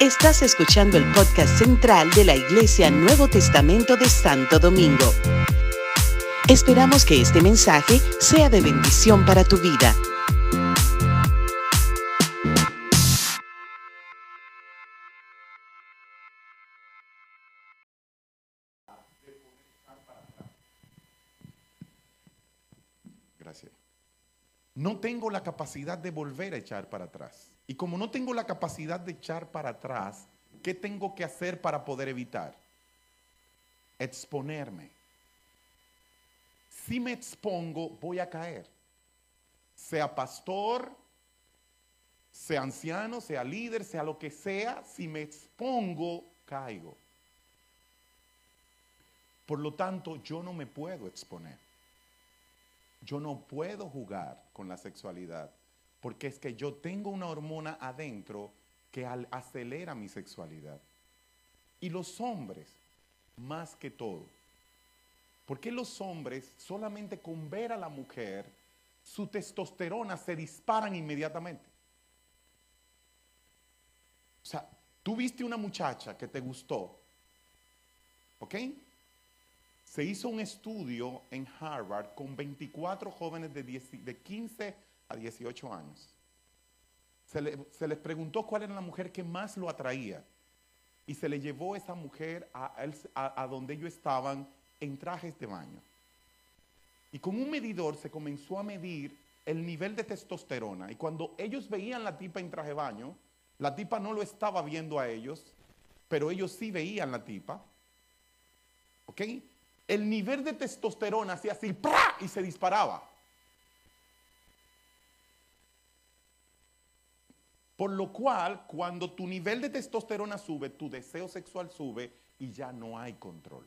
Estás escuchando el podcast central de la Iglesia Nuevo Testamento de Santo Domingo. Esperamos que este mensaje sea de bendición para tu vida. Gracias. No tengo la capacidad de volver a echar para atrás. Y como no tengo la capacidad de echar para atrás, ¿qué tengo que hacer para poder evitar? Exponerme. Si me expongo, voy a caer. Sea pastor, sea anciano, sea líder, sea lo que sea, si me expongo, caigo. Por lo tanto, yo no me puedo exponer. Yo no puedo jugar con la sexualidad porque es que yo tengo una hormona adentro que acelera mi sexualidad. Y los hombres, más que todo. Porque los hombres, solamente con ver a la mujer, su testosterona se disparan inmediatamente? O sea, tú viste una muchacha que te gustó, ¿ok? Se hizo un estudio en Harvard con 24 jóvenes de, de 15 a 18 años. Se, les preguntó cuál era la mujer que más lo atraía. Y se le llevó esa mujer a, donde ellos estaban en trajes de baño. Y con un medidor se comenzó a medir el nivel de testosterona. Y cuando ellos veían la tipa en traje de baño, la tipa no lo estaba viendo a ellos, pero ellos sí veían la tipa. ¿Ok? El nivel de testosterona hacía así, ¡pra! y se disparaba. Por lo cual, cuando tu nivel de testosterona sube, tu deseo sexual sube y ya no hay control.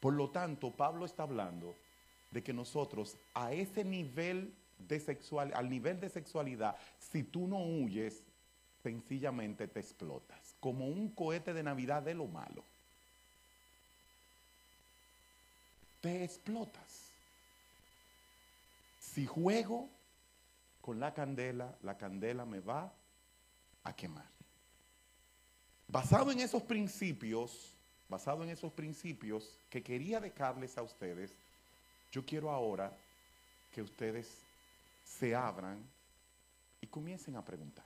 Por lo tanto, Pablo está hablando de que nosotros a ese nivel de sexual, al nivel de sexualidad, si tú no huyes, sencillamente te explotas, como un cohete de Navidad de lo malo. Te explotas. Si juego, con la candela, la candela me va a quemar. Basado en esos principios, basado en esos principios que quería dejarles a ustedes, yo quiero ahora que ustedes se abran y comiencen a preguntar.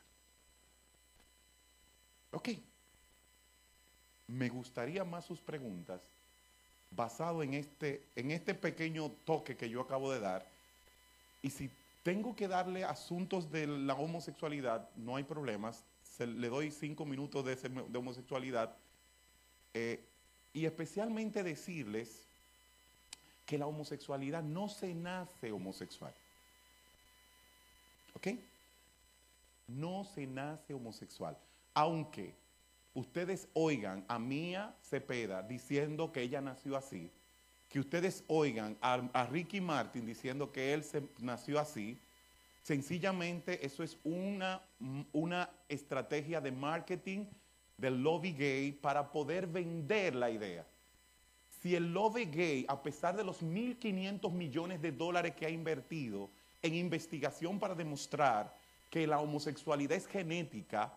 Ok, me gustaría más sus preguntas basado en este, en este pequeño toque que yo acabo de dar. Y si tengo que darle asuntos de la homosexualidad, no hay problemas, le doy cinco minutos de, homosexualidad, eh, y especialmente decirles que la homosexualidad no se nace homosexual. ¿Ok? No se nace homosexual. Aunque ustedes oigan a Mía Cepeda diciendo que ella nació así, que ustedes oigan a, Ricky Martin diciendo que él se, nació así, sencillamente eso es una, una estrategia de marketing del lobby gay para poder vender la idea. Si el lobby gay, a pesar de los 1.500 millones de dólares que ha invertido en investigación para demostrar que la homosexualidad es genética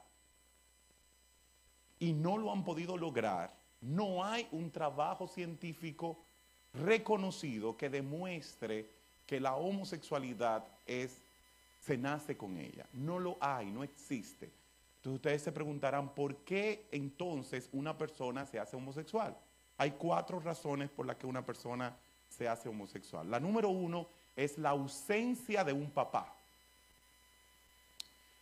y no lo han podido lograr, no hay un trabajo científico reconocido que demuestre que la homosexualidad es, se nace con ella. No lo hay, no existe. Entonces ustedes se preguntarán, ¿por qué entonces una persona se hace homosexual? Hay cuatro razones por las que una persona se hace homosexual. La número uno es la ausencia de un papá.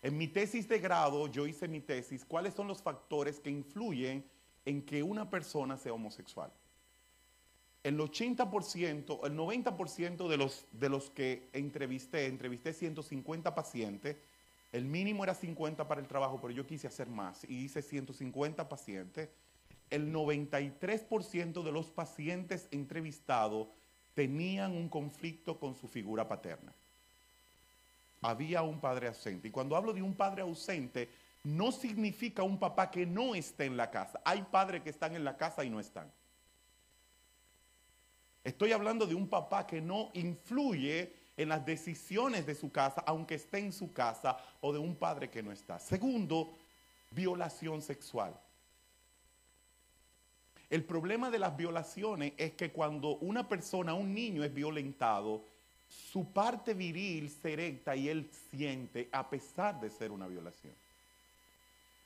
En mi tesis de grado, yo hice mi tesis, ¿cuáles son los factores que influyen en que una persona sea homosexual? El 80%, el 90% de los, de los que entrevisté, entrevisté 150 pacientes, el mínimo era 50 para el trabajo, pero yo quise hacer más y hice 150 pacientes. El 93% de los pacientes entrevistados tenían un conflicto con su figura paterna. Había un padre ausente. Y cuando hablo de un padre ausente, no significa un papá que no esté en la casa. Hay padres que están en la casa y no están. Estoy hablando de un papá que no influye en las decisiones de su casa, aunque esté en su casa, o de un padre que no está. Segundo, violación sexual. El problema de las violaciones es que cuando una persona, un niño es violentado, su parte viril se erecta y él siente a pesar de ser una violación.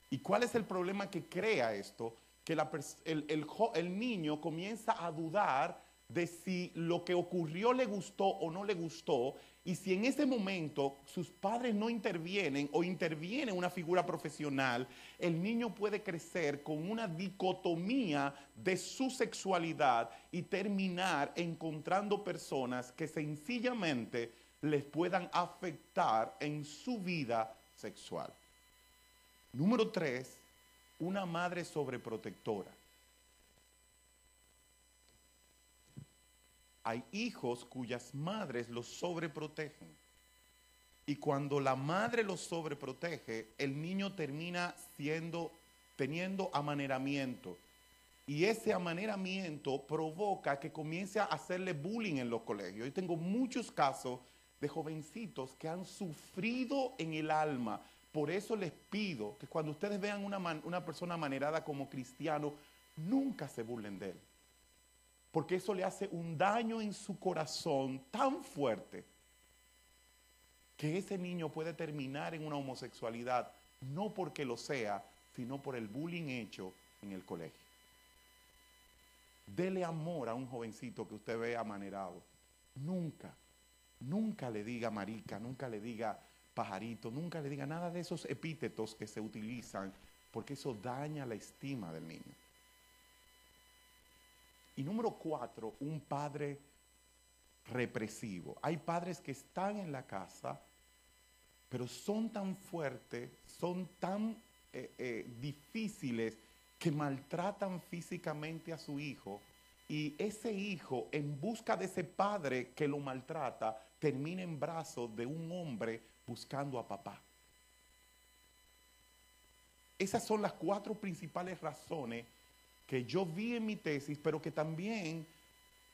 ¿Y cuál es el problema que crea esto? Que el, el niño comienza a dudar de si lo que ocurrió le gustó o no le gustó, y si en ese momento sus padres no intervienen o interviene una figura profesional, el niño puede crecer con una dicotomía de su sexualidad y terminar encontrando personas que sencillamente les puedan afectar en su vida sexual. Número tres, una madre sobreprotectora. Hay hijos cuyas madres los sobreprotegen. Y cuando la madre los sobreprotege, el niño termina siendo, teniendo amaneramiento. Y ese amaneramiento provoca que comience a hacerle bullying en los colegios. Yo tengo muchos casos de jovencitos que han sufrido en el alma. Por eso les pido que cuando ustedes vean una, una persona amanerada como cristiano, nunca se burlen de él porque eso le hace un daño en su corazón tan fuerte que ese niño puede terminar en una homosexualidad, no porque lo sea, sino por el bullying hecho en el colegio. Dele amor a un jovencito que usted ve amanerado. Nunca, nunca le diga marica, nunca le diga pajarito, nunca le diga nada de esos epítetos que se utilizan, porque eso daña la estima del niño. Y número cuatro, un padre represivo. Hay padres que están en la casa, pero son tan fuertes, son tan eh, eh, difíciles que maltratan físicamente a su hijo y ese hijo en busca de ese padre que lo maltrata termina en brazos de un hombre buscando a papá. Esas son las cuatro principales razones que yo vi en mi tesis, pero que también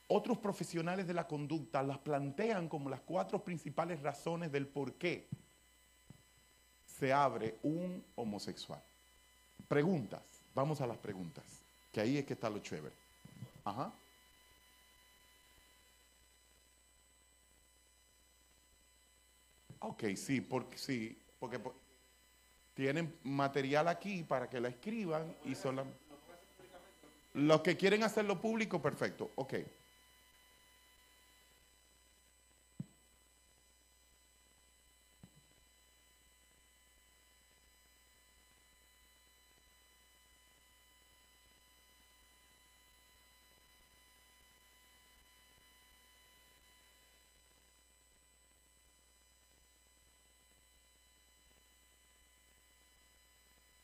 otros profesionales de la conducta las plantean como las cuatro principales razones del por qué se abre un homosexual. Preguntas, vamos a las preguntas, que ahí es que está lo chévere. Ajá. Ok, sí, porque sí, porque tienen material aquí para que la escriban y solamente... Los que quieren hacerlo público, perfecto. Ok.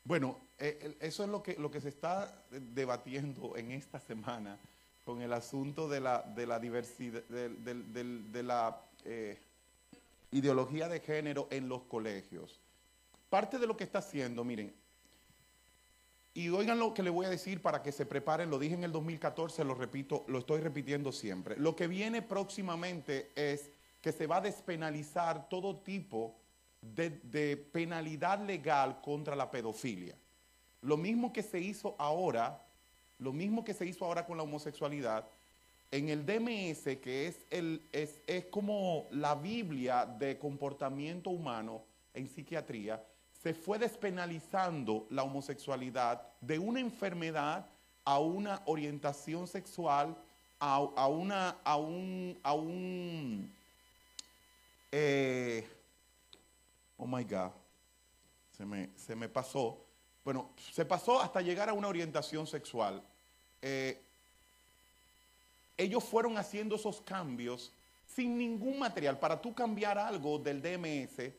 Bueno, eh, eso es lo que, lo que se está debatiendo en esta semana con el asunto de la, de la diversidad, de, la eh, ideología de género en los colegios. Parte de lo que está haciendo, miren, y oigan lo que le voy a decir para que se preparen, lo dije en el 2014, lo repito, lo estoy repitiendo siempre. Lo que viene próximamente es que se va a despenalizar todo tipo de penalidad legal contra la pedofilia. Lo mismo que se hizo ahora, lo mismo que se hizo ahora con la homosexualidad, en el DMS, que es, el, es, es como la Biblia de comportamiento humano en psiquiatría, se fue despenalizando la homosexualidad de una enfermedad a una orientación sexual, a, una, a un, a un eh, oh my God, se me, se me pasó, bueno, se pasó hasta llegar a una orientación sexual. Eh, ellos fueron haciendo esos cambios sin ningún material. Para tú cambiar algo del DMS, eh,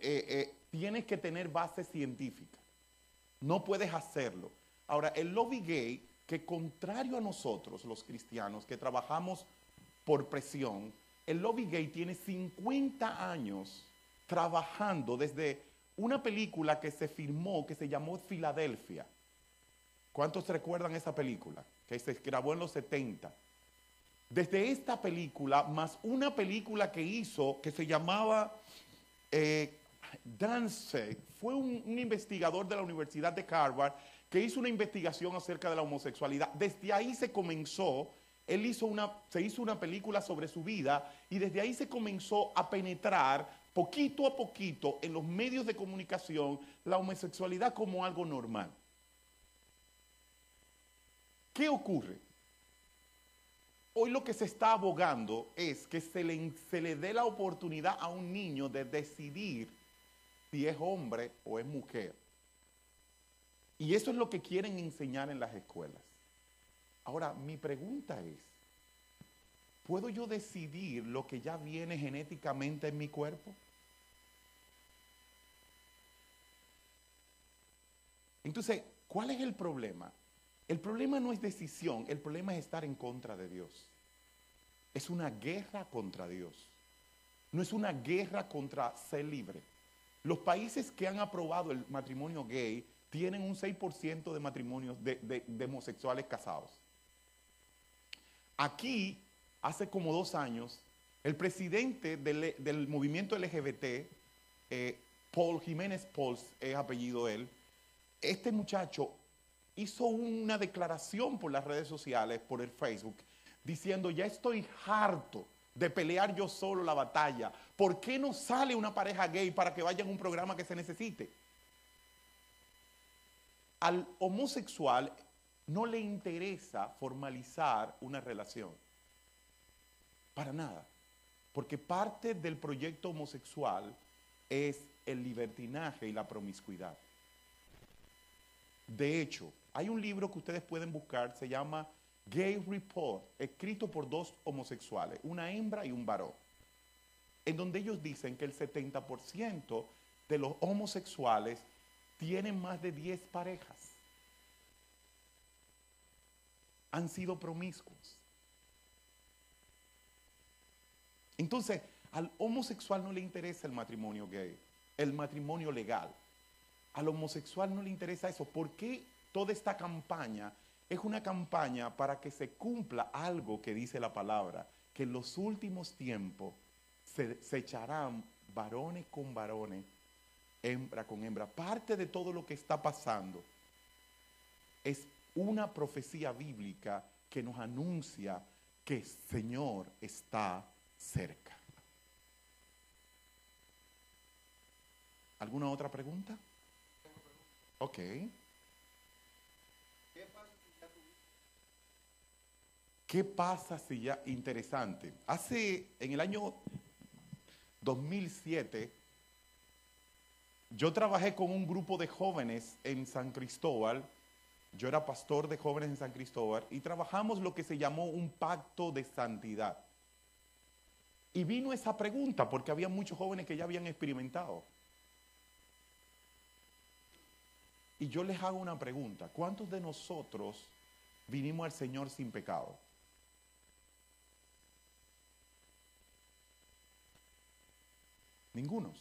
eh, tienes que tener base científica. No puedes hacerlo. Ahora, el lobby gay, que contrario a nosotros, los cristianos, que trabajamos por presión, el lobby gay tiene 50 años trabajando desde una película que se filmó que se llamó Filadelfia. ¿Cuántos recuerdan esa película? Que se grabó en los 70. desde esta película, más una película que hizo que se llamaba eh, Dance, fue un, un investigador de la Universidad de Harvard que hizo una investigación acerca de la homosexualidad. Desde ahí se comenzó, él hizo una, se hizo una película sobre su vida y desde ahí se comenzó a penetrar poquito a poquito en los medios de comunicación la homosexualidad como algo normal. ¿Qué ocurre? Hoy lo que se está abogando es que se le, se le dé la oportunidad a un niño de decidir si es hombre o es mujer. Y eso es lo que quieren enseñar en las escuelas. Ahora, mi pregunta es, ¿puedo yo decidir lo que ya viene genéticamente en mi cuerpo? Entonces, ¿cuál es el problema? El problema no es decisión, el problema es estar en contra de Dios. Es una guerra contra Dios. No es una guerra contra ser libre. Los países que han aprobado el matrimonio gay tienen un 6% de matrimonios de, homosexuales casados. Aquí, hace como dos años, el presidente del, movimiento LGBT, eh, Paul Jiménez Pauls, es apellido él, este muchacho hizo una declaración por las redes sociales, por el Facebook, diciendo, ya estoy harto de pelear yo solo la batalla. ¿Por qué no sale una pareja gay para que vayan a un programa que se necesite? Al homosexual no le interesa formalizar una relación. Para nada. Porque parte del proyecto homosexual es el libertinaje y la promiscuidad. De hecho, hay un libro que ustedes pueden buscar, se llama Gay Report, escrito por dos homosexuales, una hembra y un varón, en donde ellos dicen que el 70% de los homosexuales tienen más de 10 parejas. Han sido promiscuos. Entonces, al homosexual no le interesa el matrimonio gay, el matrimonio legal. Al homosexual no le interesa eso. ¿Por qué toda esta campaña es una campaña para que se cumpla algo que dice la palabra? Que en los últimos tiempos se, se echarán varones con varones hembra con hembra. Parte de todo lo que está pasando es una profecía bíblica que nos anuncia que el Señor está cerca. ¿Alguna otra pregunta? Ok. ¿Qué pasa si ya, interesante, hace, en el año 2007, yo trabajé con un grupo de jóvenes en San Cristóbal, yo era pastor de jóvenes en San Cristóbal, y trabajamos lo que se llamó un pacto de santidad. Y vino esa pregunta porque había muchos jóvenes que ya habían experimentado. Y yo les hago una pregunta, ¿cuántos de nosotros vinimos al Señor sin pecado? Ningunos.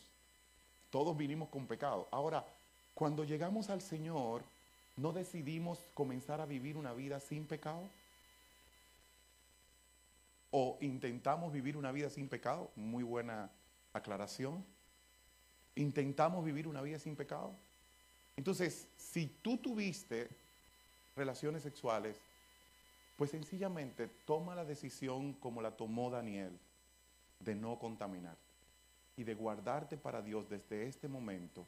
Todos vinimos con pecado. Ahora, cuando llegamos al Señor, ¿no decidimos comenzar a vivir una vida sin pecado? ¿O intentamos vivir una vida sin pecado? Muy buena aclaración. ¿Intentamos vivir una vida sin pecado? Entonces, si tú tuviste relaciones sexuales, pues sencillamente toma la decisión como la tomó Daniel de no contaminar y de guardarte para Dios desde este momento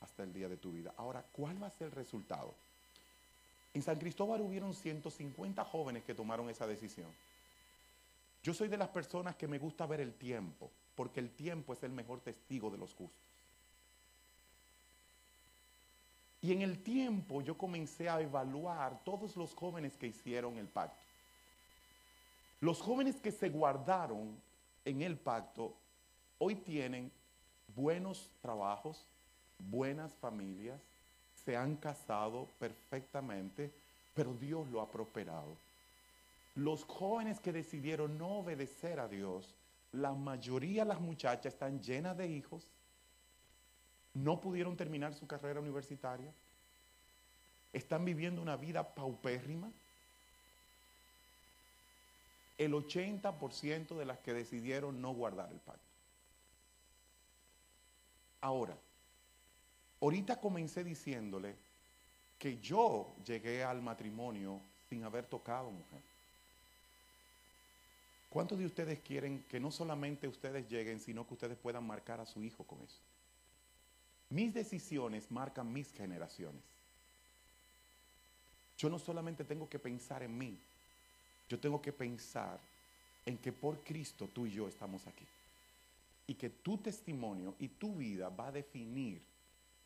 hasta el día de tu vida. Ahora, ¿cuál va a ser el resultado? En San Cristóbal hubieron 150 jóvenes que tomaron esa decisión. Yo soy de las personas que me gusta ver el tiempo, porque el tiempo es el mejor testigo de los justos. Y en el tiempo yo comencé a evaluar todos los jóvenes que hicieron el pacto. Los jóvenes que se guardaron en el pacto hoy tienen buenos trabajos, buenas familias, se han casado perfectamente, pero Dios lo ha prosperado. Los jóvenes que decidieron no obedecer a Dios, la mayoría de las muchachas están llenas de hijos, no pudieron terminar su carrera universitaria, están viviendo una vida paupérrima, el 80% de las que decidieron no guardar el pacto. Ahora, ahorita comencé diciéndole que yo llegué al matrimonio sin haber tocado mujer. ¿Cuántos de ustedes quieren que no solamente ustedes lleguen, sino que ustedes puedan marcar a su hijo con eso? Mis decisiones marcan mis generaciones. Yo no solamente tengo que pensar en mí, yo tengo que pensar en que por Cristo tú y yo estamos aquí. Y que tu testimonio y tu vida va a definir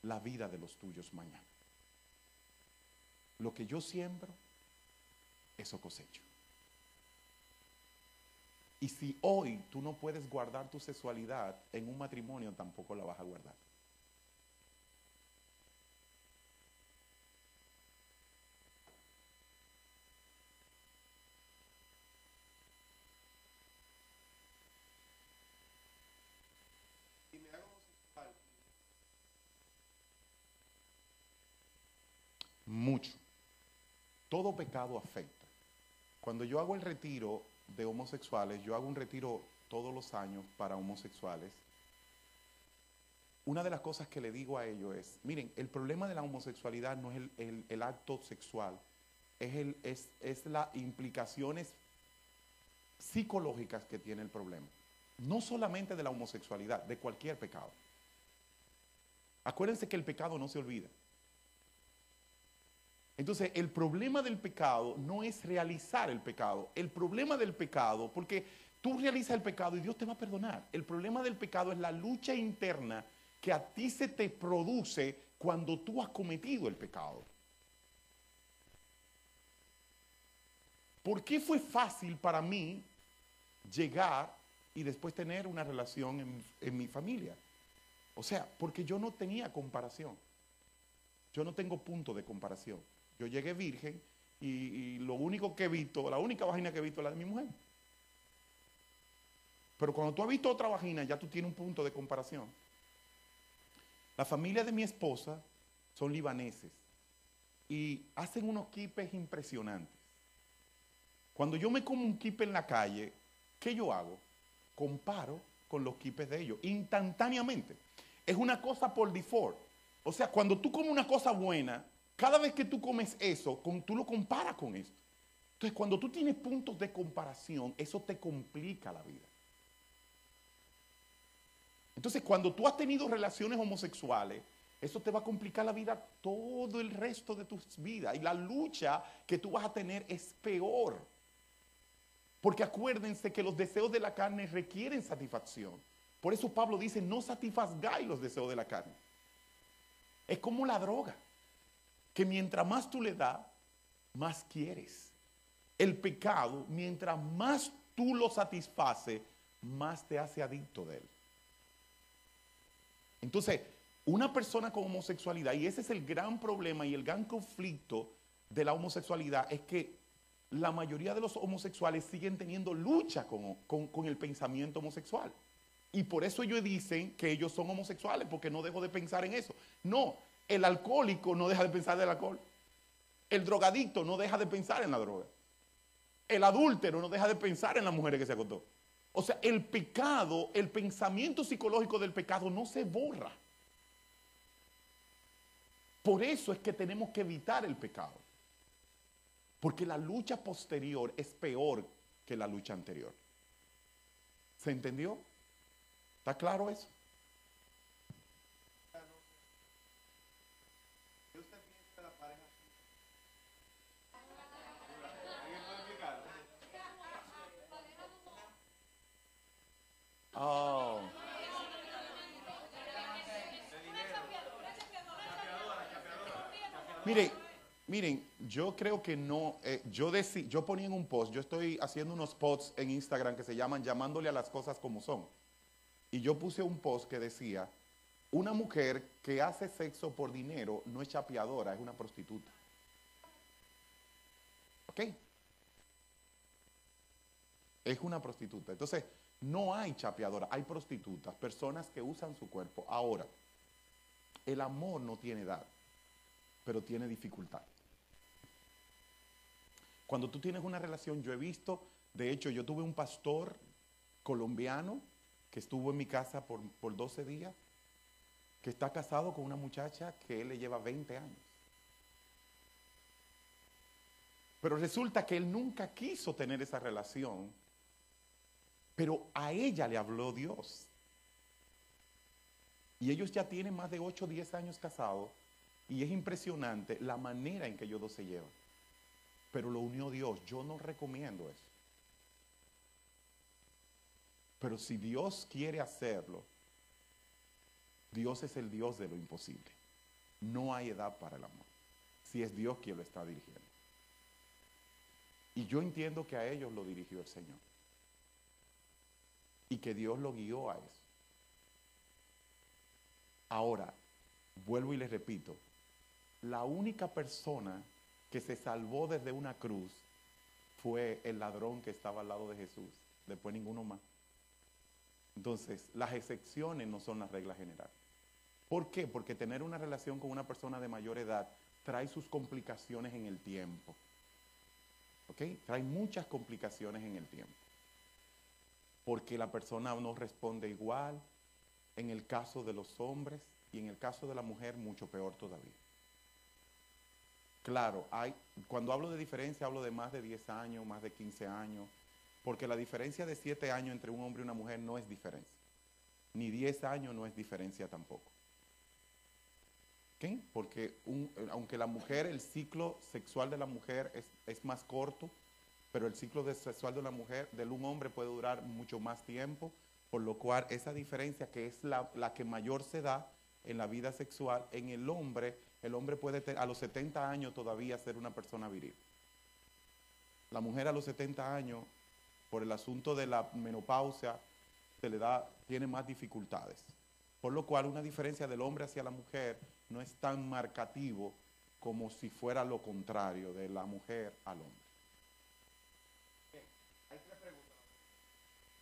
la vida de los tuyos mañana. Lo que yo siembro, eso cosecho. Y si hoy tú no puedes guardar tu sexualidad en un matrimonio, tampoco la vas a guardar. Mucho. Todo pecado afecta. Cuando yo hago el retiro de homosexuales, yo hago un retiro todos los años para homosexuales. Una de las cosas que le digo a ellos es, miren, el problema de la homosexualidad no es el, acto sexual, es, el, es, las implicaciones psicológicas que tiene el problema. No solamente de la homosexualidad, de cualquier pecado. Acuérdense que el pecado no se olvida. Entonces, el problema del pecado no es realizar el pecado. El problema del pecado, porque tú realizas el pecado y Dios te va a perdonar. El problema del pecado es la lucha interna que a ti se te produce cuando tú has cometido el pecado. ¿Por qué fue fácil para mí llegar y después tener una relación en, mi familia? O sea, porque yo no tenía comparación. Yo no tengo punto de comparación. Yo llegué virgen y, lo único que he visto, la única vagina que he visto es la de mi mujer. Pero cuando tú has visto otra vagina, ya tú tienes un punto de comparación. La familia de mi esposa son libaneses y hacen unos kipes impresionantes. Cuando yo me como un kipe en la calle, ¿qué yo hago? Comparo con los kipes de ellos, instantáneamente. Es una cosa por default. O sea, cuando tú comes una cosa buena, cada vez que tú comes eso, tú lo comparas con esto. Entonces, cuando tú tienes puntos de comparación, eso te complica la vida. Entonces, cuando tú has tenido relaciones homosexuales, eso te va a complicar la vida todo el resto de tus vidas. Y la lucha que tú vas a tener es peor. Porque acuérdense que los deseos de la carne requieren satisfacción. Por eso Pablo dice, no satisfagáis los deseos de la carne. Es como la droga que mientras más tú le das, más quieres. El pecado, mientras más tú lo satisfaces, más te hace adicto de él. Entonces, una persona con homosexualidad, y ese es el gran problema y el gran conflicto de la homosexualidad, es que la mayoría de los homosexuales siguen teniendo lucha con, con el pensamiento homosexual. Y por eso ellos dicen que ellos son homosexuales, porque no dejo de pensar en eso. No, el alcohólico no deja de pensar del alcohol. El drogadicto no deja de pensar en la droga. El adúltero no deja de pensar en las mujeres que se acostó. O sea, el pecado, el pensamiento psicológico del pecado no se borra. Por eso es que tenemos que evitar el pecado. Porque la lucha posterior es peor que la lucha anterior. ¿Se entendió? ¿Está claro eso? Oh. Miren, miren, yo creo que no, eh, yo, yo ponía en un post, yo estoy haciendo unos posts en Instagram que se llaman llamándole a las cosas como son. Y yo puse un post que decía, una mujer que hace sexo por dinero no es chapeadora, es una prostituta. ¿Ok? Es una prostituta. Entonces, no hay chapeadora, hay prostitutas, personas que usan su cuerpo. Ahora, el amor no tiene edad, pero tiene dificultad. Cuando tú tienes una relación, yo he visto De hecho, yo tuve un pastor colombiano que estuvo en mi casa por, por 12 días, que está casado con una muchacha que él le lleva 20 años. Pero resulta que él nunca quiso tener esa relación, pero a ella le habló Dios. Y ellos ya tienen más de 8 o 10 años casados y es impresionante la manera en que ellos dos se llevan. Pero lo unió Dios. Yo no recomiendo eso. Pero si Dios quiere hacerlo, Dios es el Dios de lo imposible. No hay edad para el amor. Si es Dios quien lo está dirigiendo. Y yo entiendo que a ellos lo dirigió el Señor. Y que Dios lo guió a eso. Ahora, vuelvo y les repito, la única persona que se salvó desde una cruz fue el ladrón que estaba al lado de Jesús. Después ninguno más. Entonces, las excepciones no son las reglas generales. ¿Por qué? Porque tener una relación con una persona de mayor edad trae sus complicaciones en el tiempo. ¿Ok? Trae muchas complicaciones en el tiempo. Porque la persona no responde igual, en el caso de los hombres y en el caso de la mujer mucho peor todavía. Claro, hay, cuando hablo de diferencia hablo de más de 10 años, más de 15 años, porque la diferencia de 7 años entre un hombre y una mujer no es diferencia. Ni 10 años no es diferencia tampoco. ¿Qué? Porque aunque la mujer, el ciclo sexual de la mujer es, es más corto, pero el ciclo sexual de la mujer, de un hombre puede durar mucho más tiempo, por lo cual esa diferencia que es la, que mayor se da en la vida sexual, en el hombre, el hombre puede a los 70 años todavía ser una persona viril. La mujer a los 70 años, por el asunto de la menopausia, se le da, tiene más dificultades. Por lo cual una diferencia del hombre hacia la mujer no es tan marcativo como si fuera lo contrario de la mujer al hombre. Hay tres preguntas.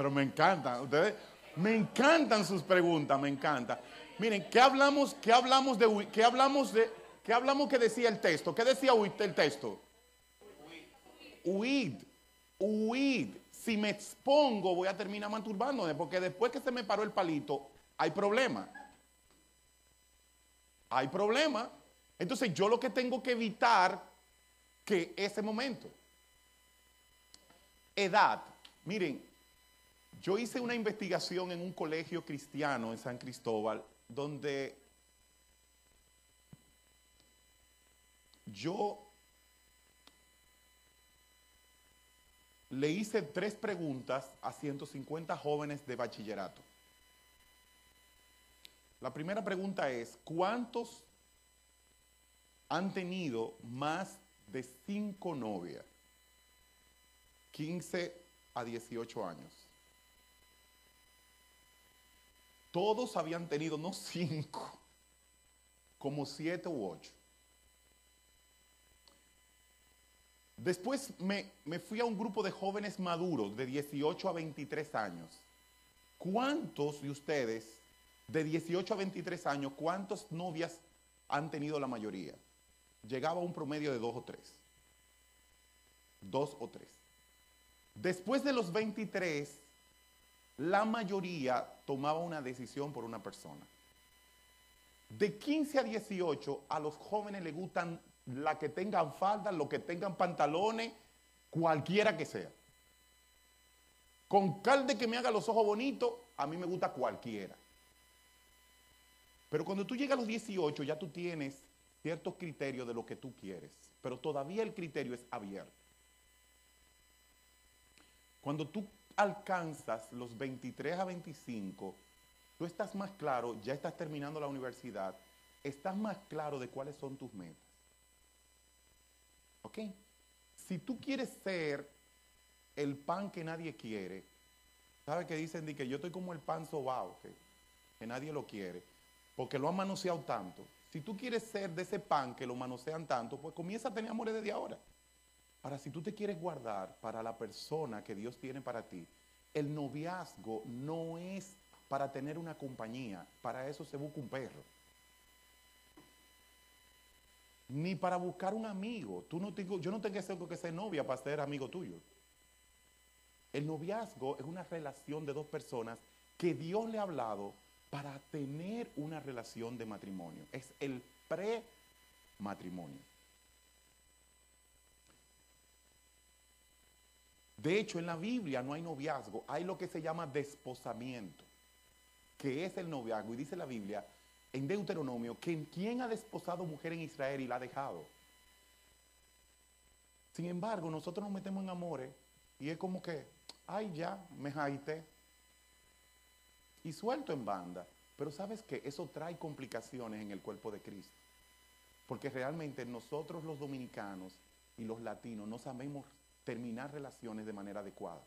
Pero me encantan. Ustedes, me encantan sus preguntas, me encanta. Miren, ¿qué hablamos, qué hablamos de, qué hablamos de, qué hablamos que decía el texto? ¿Qué decía el texto? Huid, huid. Si me expongo, voy a terminar masturbándome, porque después que se me paró el palito, hay problema. Hay problema. Entonces yo lo que tengo que evitar que ese momento edad. Miren, yo hice una investigación en un colegio cristiano en San Cristóbal donde yo le hice tres preguntas a 150 jóvenes de bachillerato. La primera pregunta es, ¿cuántos han tenido más de cinco novias? 15 a 18 años. Todos habían tenido no cinco, como siete u ocho. Después me, me, fui a un grupo de jóvenes maduros de 18 a 23 años. ¿Cuántos de ustedes, de 18 a 23 años, cuántas novias han tenido la mayoría? Llegaba a un promedio de dos o tres. Dos o tres. Después de los 23, la mayoría tomaba una decisión por una persona. De 15 a 18, a los jóvenes les gustan la que tengan falda, lo que tengan pantalones, cualquiera que sea. Con cal de que me haga los ojos bonitos, a mí me gusta cualquiera. Pero cuando tú llegas a los 18, ya tú tienes ciertos criterios de lo que tú quieres, pero todavía el criterio es abierto. Cuando tú alcanzas los 23 a 25, tú estás más claro, ya estás terminando la universidad, estás más claro de cuáles son tus metas. ¿Ok? Si tú quieres ser el pan que nadie quiere. ¿Sabe que dicen de que yo estoy como el pan sobao, que, que nadie lo quiere? Porque lo han manoseado tanto. Si tú quieres ser de ese pan que lo manosean tanto, pues comienza a tener amores desde ahora. Ahora, si tú te quieres guardar para la persona que Dios tiene para ti, el noviazgo no es para tener una compañía, para eso se busca un perro. Ni para buscar un amigo. Tú no tengo, yo no tengo que ser, novia para ser amigo tuyo. El noviazgo es una relación de dos personas que Dios le ha hablado para tener una relación de matrimonio. Es el pre-matrimonio. De hecho, en la Biblia no hay noviazgo, hay lo que se llama desposamiento, que es el noviazgo. Y dice la Biblia en Deuteronomio que quien ha desposado mujer en Israel y la ha dejado. Sin embargo, nosotros nos metemos en amores y es como que, ay ya, me jaité. Y suelto en banda. Pero sabes que eso trae complicaciones en el cuerpo de Cristo. Porque realmente nosotros los dominicanos y los latinos no sabemos terminar relaciones de manera adecuada.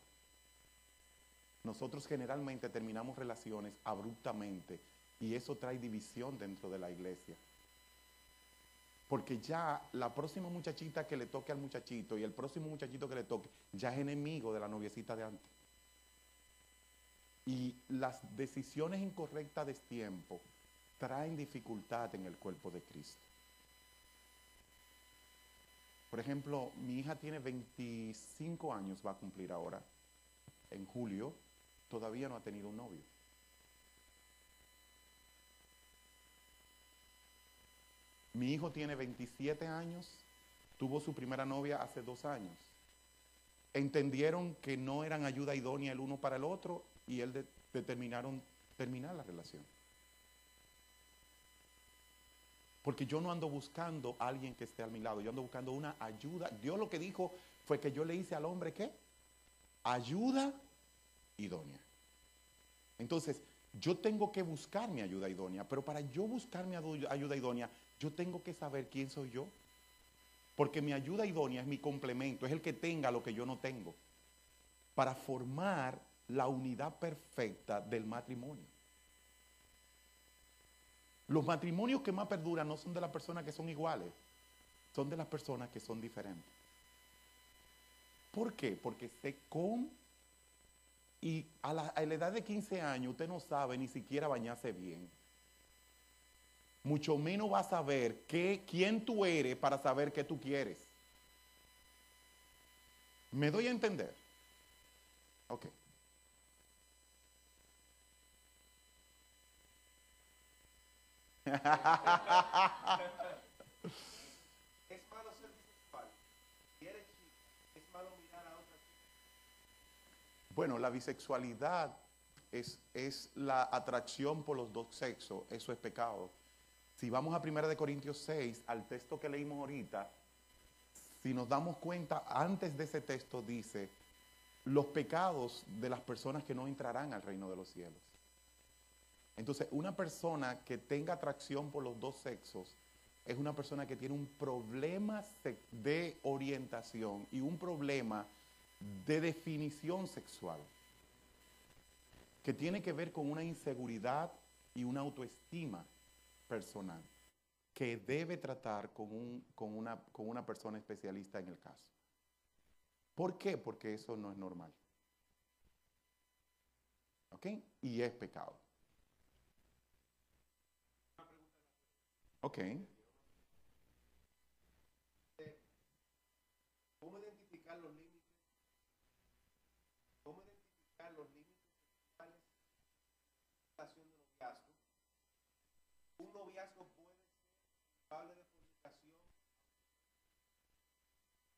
Nosotros generalmente terminamos relaciones abruptamente y eso trae división dentro de la iglesia. Porque ya la próxima muchachita que le toque al muchachito y el próximo muchachito que le toque ya es enemigo de la noviecita de antes. Y las decisiones incorrectas de tiempo traen dificultad en el cuerpo de Cristo. Por ejemplo, mi hija tiene 25 años, va a cumplir ahora, en julio, todavía no ha tenido un novio. Mi hijo tiene 27 años, tuvo su primera novia hace dos años. Entendieron que no eran ayuda idónea el uno para el otro y él determinaron terminar la relación. Porque yo no ando buscando a alguien que esté a mi lado, yo ando buscando una ayuda. Dios lo que dijo fue que yo le hice al hombre qué? Ayuda idónea. Entonces, yo tengo que buscar mi ayuda idónea, pero para yo buscar mi ayuda idónea, yo tengo que saber quién soy yo. Porque mi ayuda idónea es mi complemento, es el que tenga lo que yo no tengo. Para formar la unidad perfecta del matrimonio. Los matrimonios que más perduran no son de las personas que son iguales, son de las personas que son diferentes. ¿Por qué? Porque se con y a la, edad de 15 años usted no sabe ni siquiera bañarse bien. Mucho menos va a saber qué, quién tú eres para saber qué tú quieres. ¿Me doy a entender? Ok. Es malo ser bisexual. Si eres chica, es malo mirar a otra chica. Bueno, la bisexualidad es, es la atracción por los dos sexos. Eso es pecado. Si vamos a 1 de Corintios 6, al texto que leímos ahorita, si nos damos cuenta, antes de ese texto dice los pecados de las personas que no entrarán al reino de los cielos. Entonces, una persona que tenga atracción por los dos sexos es una persona que tiene un problema de orientación y un problema de definición sexual, que tiene que ver con una inseguridad y una autoestima personal, que debe tratar con, una, con una persona especialista en el caso. ¿Por qué? Porque eso no es normal. ¿Ok? Y es pecado. Ok. ¿Cómo identificar los límites? ¿Cómo identificar los límites sexuales en relación de noviazgo? Un noviazgo puede ser culpable de fornicación.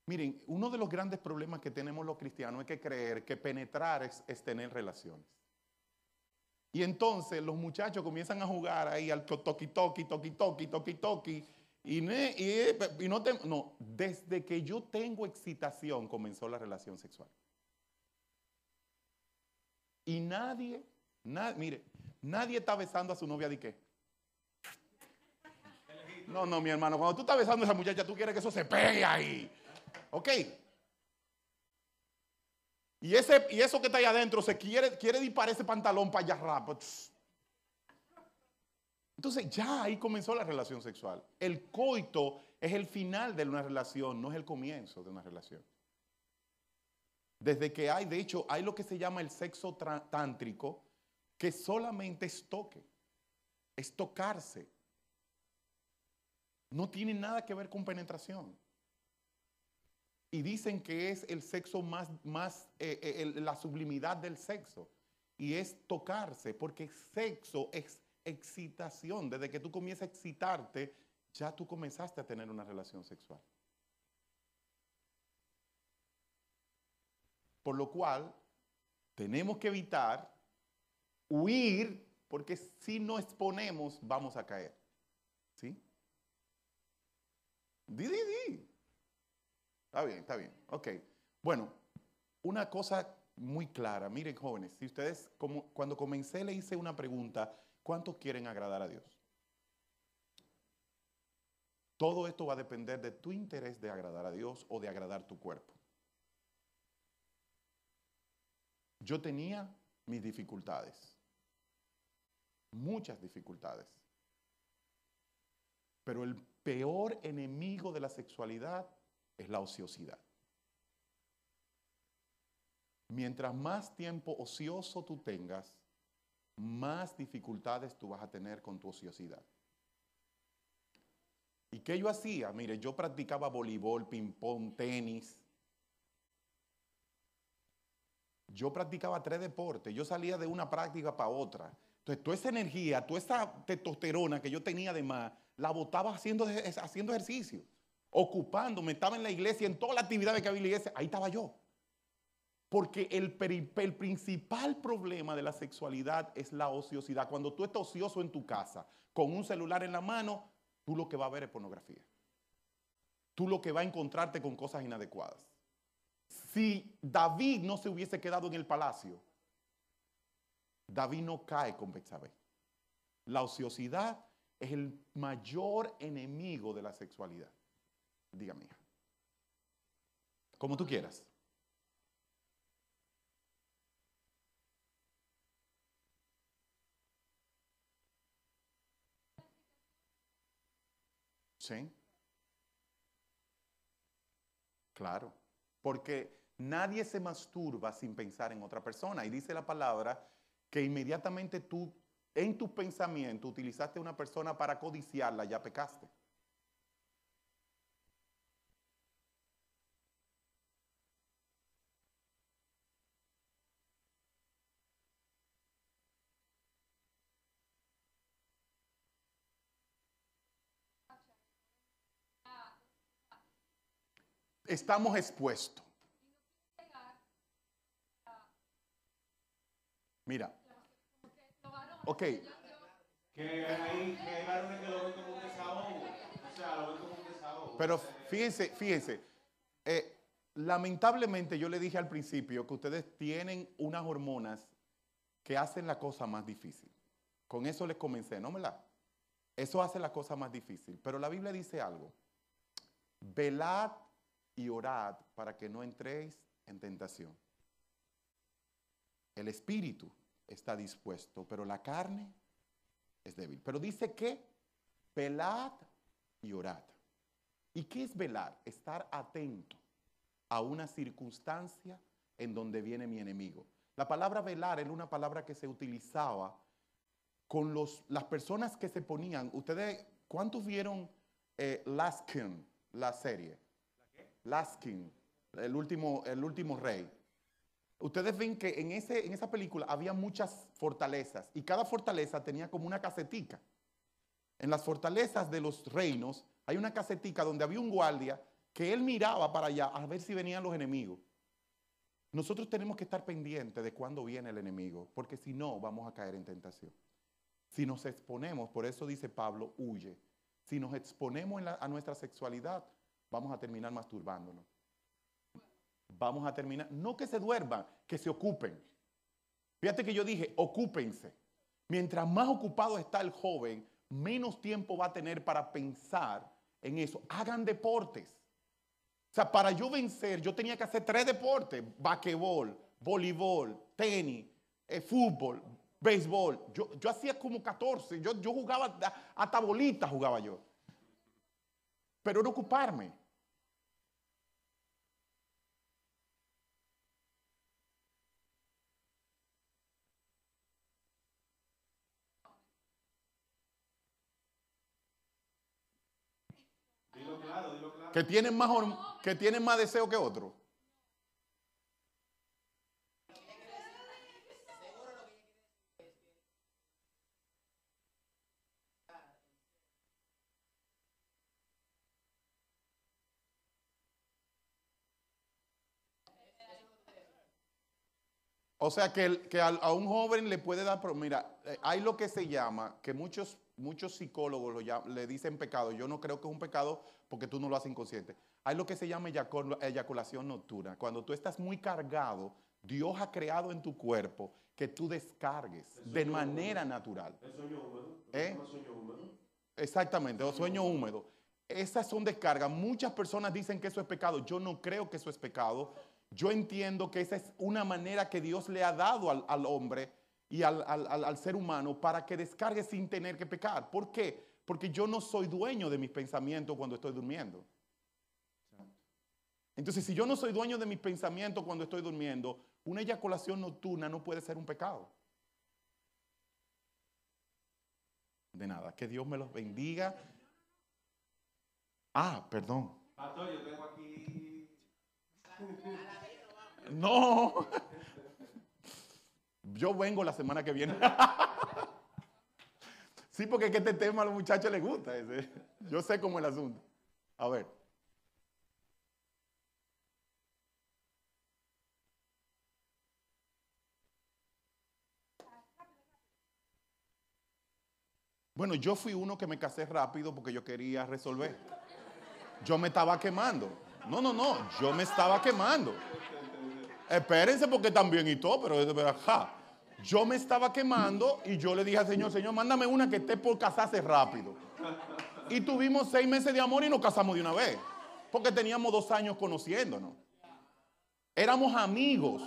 Miren, uno de los grandes problemas que tenemos los cristianos es que creer que penetrar es, es tener relaciones. Y entonces los muchachos comienzan a jugar ahí al toki, toki toki, toki toki. Y, y, no, te, no, desde que yo tengo excitación comenzó la relación sexual. Y nadie, mire, nadie está besando a su novia de qué. No, no, mi hermano, cuando tú estás besando a esa muchacha, tú quieres que eso se pegue ahí. ¿Ok? Y, ese, y eso que está ahí adentro se quiere, quiere disparar ese pantalón para allá rápido. Entonces ya ahí comenzó la relación sexual. El coito es el final de una relación, no es el comienzo de una relación. Desde que hay, de hecho, hay lo que se llama el sexo tántrico, que solamente es toque, es tocarse. No tiene nada que ver con penetración. Y dicen que es el sexo más, más eh, eh, la sublimidad del sexo. Y es tocarse, porque sexo es excitación. Desde que tú comienzas a excitarte, ya tú comenzaste a tener una relación sexual. Por lo cual, tenemos que evitar huir, porque si no exponemos, vamos a caer. ¿Sí? Di, di, di. Está bien, está bien. Ok. Bueno, una cosa muy clara. Miren, jóvenes, si ustedes, como cuando comencé le hice una pregunta, ¿cuántos quieren agradar a Dios? Todo esto va a depender de tu interés de agradar a Dios o de agradar tu cuerpo. Yo tenía mis dificultades, muchas dificultades. Pero el peor enemigo de la sexualidad es la ociosidad. Mientras más tiempo ocioso tú tengas, más dificultades tú vas a tener con tu ociosidad. ¿Y qué yo hacía? Mire, yo practicaba voleibol, ping-pong, tenis. Yo practicaba tres deportes. Yo salía de una práctica para otra. Entonces, toda esa energía, toda esa testosterona que yo tenía de más, la botaba haciendo, haciendo ejercicio, ocupándome. Estaba en la iglesia, en todas las actividades que había en la iglesia. Ahí estaba yo. Porque el, el, principal problema de la sexualidad es la ociosidad. Cuando tú estás ocioso en tu casa, con un celular en la mano, tú lo que vas a ver es pornografía. Tú lo que vas a encontrarte con cosas inadecuadas. Si David no se hubiese quedado en el palacio, David no cae con Betsabé. La ociosidad es el mayor enemigo de la sexualidad. Dígame. Como tú quieras. ¿Sí? Claro, porque nadie se masturba sin pensar en otra persona. Y dice la palabra que inmediatamente tú, en tu pensamiento, utilizaste a una persona para codiciarla, ya pecaste. estamos expuestos. Mira. Ok. Que hay, varones que lo ven como un desahogo. O sea, lo ven como un desahogo. Pero fíjense, fíjense. Eh, lamentablemente yo le dije al principio que ustedes tienen unas hormonas que hacen la cosa más difícil. Con eso les comencé, ¿no me la? Eso hace la cosa más difícil. Pero la Biblia dice algo. Velad y orad para que no entréis en tentación. El espíritu está dispuesto, pero la carne es débil. Pero dice que velad y orad. ¿Y qué es velar? Estar atento a una circunstancia en donde viene mi enemigo. La palabra velar era una palabra que se utilizaba con los, las personas que se ponían. Ustedes, ¿cuántos vieron eh, Laskin, la serie? Laskin, el último, el último rey. Ustedes ven que en, ese, en esa película había muchas fortalezas y cada fortaleza tenía como una casetica. En las fortalezas de los reinos hay una casetica donde había un guardia que él miraba para allá a ver si venían los enemigos. Nosotros tenemos que estar pendientes de cuándo viene el enemigo, porque si no, vamos a caer en tentación. Si nos exponemos, por eso dice Pablo, huye. Si nos exponemos a nuestra sexualidad, vamos a terminar masturbándonos. Vamos a terminar, no que se duerman, que se ocupen. Fíjate que yo dije, ocúpense. Mientras más ocupado está el joven, menos tiempo va a tener para pensar en eso. Hagan deportes. O sea, para yo vencer, yo tenía que hacer tres deportes: basquetbol, voleibol, tenis, eh, fútbol, béisbol. Yo, yo hacía como 14. Yo, yo jugaba, hasta bolita jugaba yo. Pero era ocuparme. Que tienen más, que tienen más deseo que otros. O sea que, que al- a un joven le puede dar, mira, eh, hay lo que se llama, que muchos, muchos psicólogos lo le dicen pecado. Yo no creo que es un pecado porque tú no lo haces inconsciente. Hay lo que se llama eyacul- eyaculación nocturna. Cuando tú estás muy cargado, Dios ha creado en tu cuerpo que tú descargues de manera natural. El sueño húmedo. ¿Eh? El sueño húmedo. Exactamente, o sueño húmedo. Esas son descargas. Muchas personas dicen que eso es pecado. Yo no creo que eso es pecado. Yo entiendo que esa es una manera que Dios le ha dado al, al hombre y al, al- al- ser humano para que descargue sin tener que pecar. ¿Por qué? Porque yo no soy dueño de mis pensamientos cuando estoy durmiendo. Entonces, si yo no soy dueño de mis pensamientos cuando estoy durmiendo, una eyaculación nocturna no puede ser un pecado. De nada, que Dios me los bendiga. Ah, perdón. Pastor, yo tengo aquí. No. Yo vengo la semana que viene. Sí, porque es que este tema a los muchachos les gusta. Yo sé cómo es el asunto. A ver. Bueno, yo fui uno que me casé rápido porque yo quería resolver. Yo me estaba quemando. No, no, no, yo me estaba quemando. Espérense porque también y todo, pero, pero, ajá. Yo me estaba quemando y yo le dije al Señor, Señor, mándame una que esté por casarse rápido. Y tuvimos seis meses de amor y nos casamos de una vez. Porque teníamos dos años conociéndonos. Éramos amigos.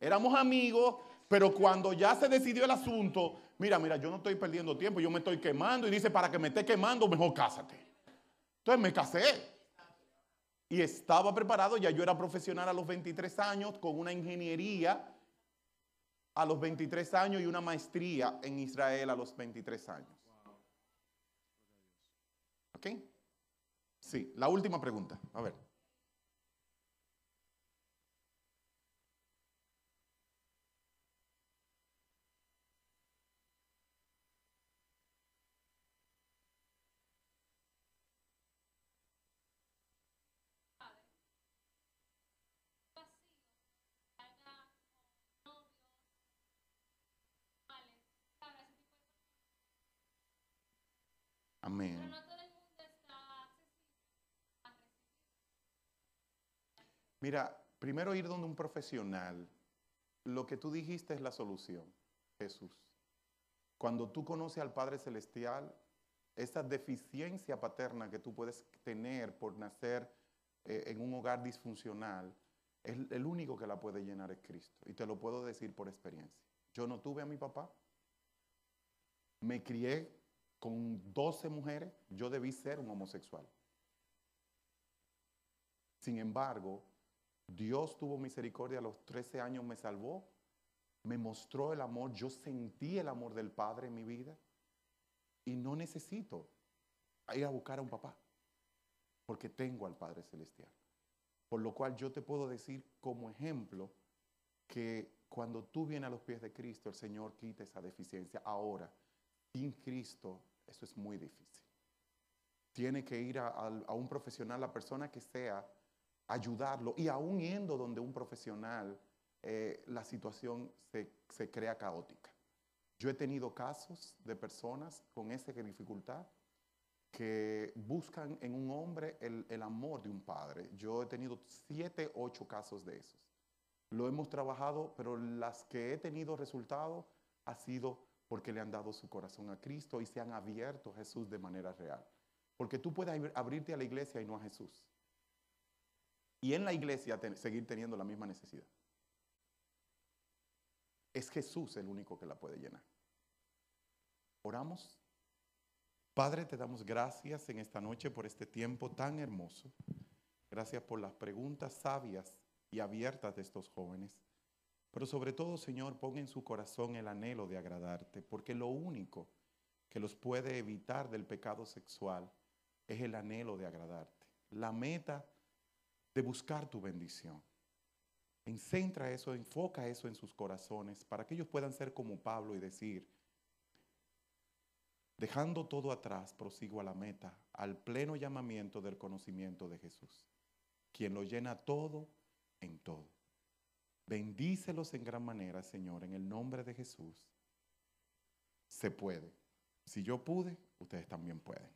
Éramos amigos, pero cuando ya se decidió el asunto, mira, mira, yo no estoy perdiendo tiempo, yo me estoy quemando. Y dice, para que me esté quemando, mejor cásate. Entonces me casé. Y estaba preparado, ya yo era profesional a los 23 años con una ingeniería a los 23 años y una maestría en Israel a los 23 años. ¿Ok? Sí, la última pregunta. A ver. Amén. Mira, primero ir donde un profesional. Lo que tú dijiste es la solución, Jesús. Cuando tú conoces al Padre Celestial, esa deficiencia paterna que tú puedes tener por nacer eh, en un hogar disfuncional, el, el único que la puede llenar es Cristo. Y te lo puedo decir por experiencia. Yo no tuve a mi papá. Me crié con 12 mujeres. Yo debí ser un homosexual. Sin embargo, Dios tuvo misericordia, a los 13 años me salvó, me mostró el amor, yo sentí el amor del Padre en mi vida y no necesito ir a buscar a un papá, porque tengo al Padre Celestial. Por lo cual yo te puedo decir como ejemplo que cuando tú vienes a los pies de Cristo, el Señor quita esa deficiencia. Ahora, sin Cristo, eso es muy difícil. Tiene que ir a, a- a un profesional, la persona que sea, ayudarlo. Y aún yendo donde un profesional, eh, la situación se, se crea caótica. Yo he tenido casos de personas con esa dificultad que buscan en un hombre el, el amor de un padre. Yo he tenido siete, ocho casos de esos. Lo hemos trabajado, pero las que he tenido resultado ha sido porque le han dado su corazón a Cristo y se han abierto a Jesús de manera real. Porque tú puedes abrir- abrirte a la iglesia y no a Jesús. Y en la iglesia seguir teniendo la misma necesidad. Es Jesús el único que la puede llenar. Oramos. Padre, te damos gracias en esta noche por este tiempo tan hermoso. Gracias por las preguntas sabias y abiertas de estos jóvenes. Pero sobre todo, Señor, pon en su corazón el anhelo de agradarte, porque lo único que los puede evitar del pecado sexual es el anhelo de agradarte. La meta de buscar tu bendición. Encentra eso, enfoca eso en sus corazones para que ellos puedan ser como Pablo y decir, dejando todo atrás, prosigo a la meta, al pleno llamamiento del conocimiento de Jesús, quien lo llena todo en todo. Bendícelos en gran manera, Señor, en el nombre de Jesús. Se puede. Si yo pude, ustedes también pueden.